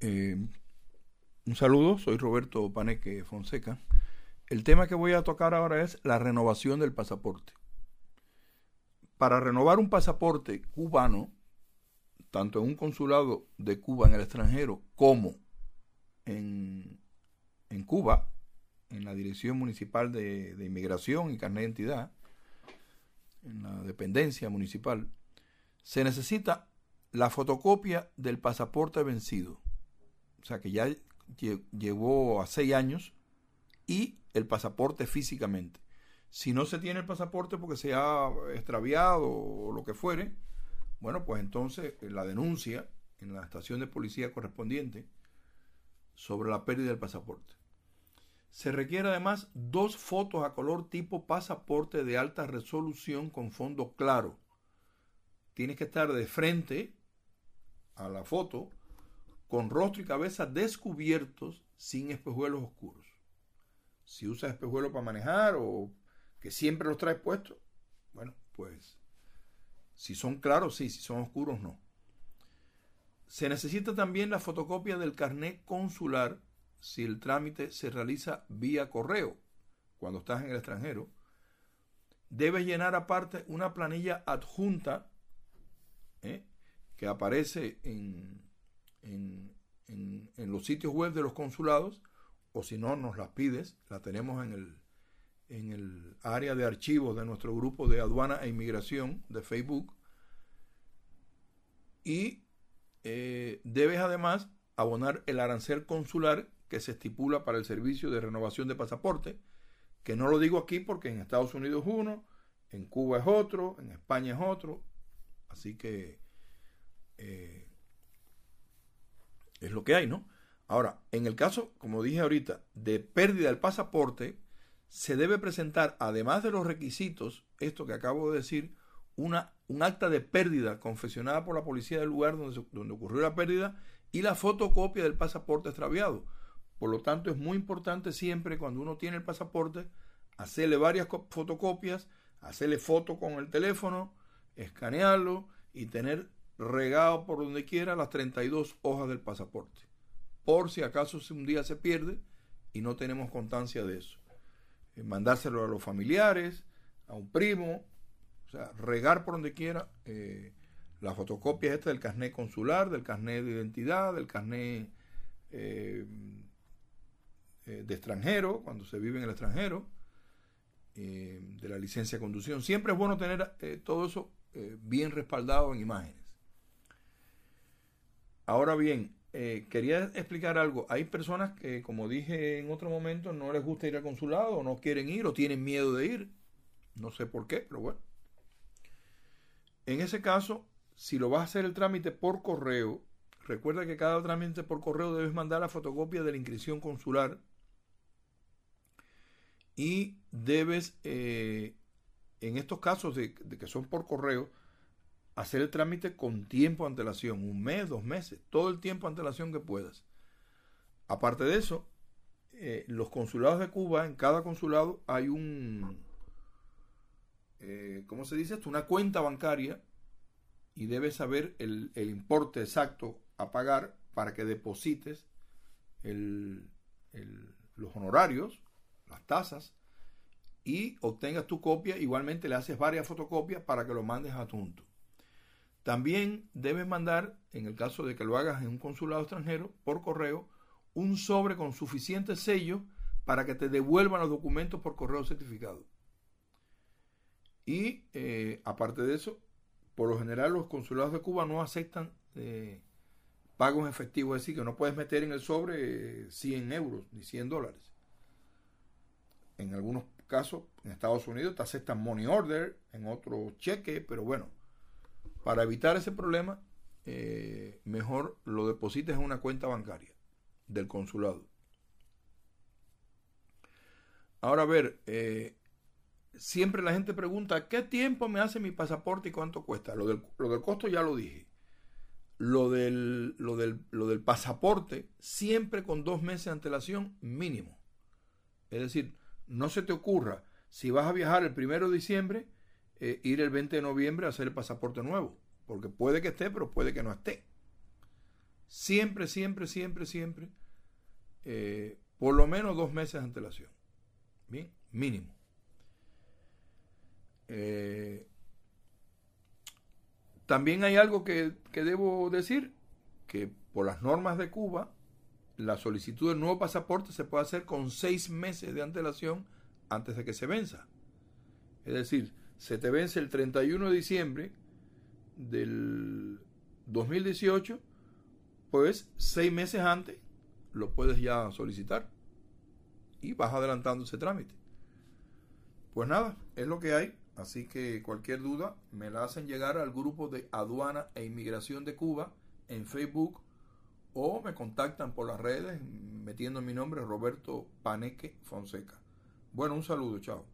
Eh, un saludo, soy Roberto Paneque Fonseca. El tema que voy a tocar ahora es la renovación del pasaporte. Para renovar un pasaporte cubano, tanto en un consulado de Cuba en el extranjero como en, en Cuba, en la Dirección Municipal de, de Inmigración y Carnet de Identidad, en la dependencia municipal, se necesita la fotocopia del pasaporte vencido. O sea que ya llevó a seis años y el pasaporte físicamente. Si no se tiene el pasaporte porque se ha extraviado o lo que fuere, bueno, pues entonces la denuncia en la estación de policía correspondiente sobre la pérdida del pasaporte. Se requiere además dos fotos a color tipo pasaporte de alta resolución con fondo claro. Tienes que estar de frente a la foto con rostro y cabeza descubiertos sin espejuelos oscuros. Si usas espejuelos para manejar o que siempre los traes puestos, bueno, pues si son claros, sí, si son oscuros, no. Se necesita también la fotocopia del carnet consular si el trámite se realiza vía correo, cuando estás en el extranjero, debes llenar aparte una planilla adjunta ¿eh? que aparece en, en, los sitios web de los consulados, o si no, nos las pides, la tenemos en el, en el área de archivos de nuestro grupo de aduana e inmigración de Facebook. Y eh, debes además abonar el arancel consular que se estipula para el servicio de renovación de pasaporte, que no lo digo aquí porque en Estados Unidos es uno, en Cuba es otro, en España es otro, así que eh, es lo que hay, ¿no? Ahora, en el caso, como dije ahorita, de pérdida del pasaporte, se debe presentar, además de los requisitos, esto que acabo de decir, una, un acta de pérdida confeccionada por la policía del lugar donde, donde ocurrió la pérdida y la fotocopia del pasaporte extraviado. Por lo tanto, es muy importante siempre cuando uno tiene el pasaporte, hacerle varias fotocopias, hacerle foto con el teléfono, escanearlo y tener regado por donde quiera las 32 hojas del pasaporte. Por si acaso un día se pierde y no tenemos constancia de eso. Eh, mandárselo a los familiares, a un primo, o sea, regar por donde quiera eh, la fotocopia esta del carnet consular, del carnet de identidad, del carnet eh, de extranjero, cuando se vive en el extranjero, de la licencia de conducción. Siempre es bueno tener todo eso bien respaldado en imágenes. Ahora bien, eh, quería explicar algo. Hay personas que, como dije en otro momento, no les gusta ir al consulado, no quieren ir, o tienen miedo de ir. No sé por qué, pero bueno. En ese caso, si lo vas a hacer el trámite por correo, recuerda que cada trámite por correo debes mandar la fotocopia de la inscripción consular y debes, eh, en estos casos de que son por correo, hacer el trámite con tiempo de antelación, un mes, dos meses, todo el tiempo antelación que puedas. Aparte de eso, eh, los consulados de Cuba, en cada consulado hay un, eh, ¿cómo se dice esto? Una cuenta bancaria y debes saber el, importe exacto a pagar para que deposites los honorarios, las tasas, y obtengas tu copia. Igualmente le haces varias fotocopias para que lo mandes adjunto. También debes mandar, en el caso de que lo hagas en un consulado extranjero, por correo, un sobre con suficiente sello para que te devuelvan los documentos por correo certificado. Y eh, aparte de eso, por lo general los consulados de Cuba no aceptan eh, pagos efectivos, es decir, que no puedes meter en el sobre 100 euros ni 100 dólares. En algunos casos, en Estados Unidos te aceptan money order, en otros cheque, pero bueno, para evitar ese problema, eh, mejor lo deposites en una cuenta bancaria del consulado. Ahora a ver, eh, siempre la gente pregunta, ¿qué tiempo me hace mi pasaporte y cuánto cuesta? Lo del, lo del costo ya lo dije. Lo del, lo, del, lo del pasaporte, siempre con dos meses de antelación mínimo. Es decir, no se te ocurra, si vas a viajar el primero de diciembre, eh, ir el 20 de noviembre a hacer el pasaporte nuevo, porque puede que esté, pero puede que no esté. siempre, siempre, siempre, siempre, eh, por lo menos dos meses de antelación. Bien, mínimo. Eh, también hay algo que, que, debo decir, que por las normas de Cuba, la solicitud del nuevo pasaporte se puede hacer con seis meses de antelación antes de que se venza. Es decir, se te vence el 31 de diciembre del 2018, pues seis meses antes lo puedes ya solicitar y vas adelantando ese trámite. Pues nada, es lo que hay. Así que cualquier duda me la hacen llegar al grupo de aduana e inmigración de Cuba en Facebook o me contactan por las redes metiendo mi nombre Roberto Paneque Fonseca. Bueno, un saludo, chao.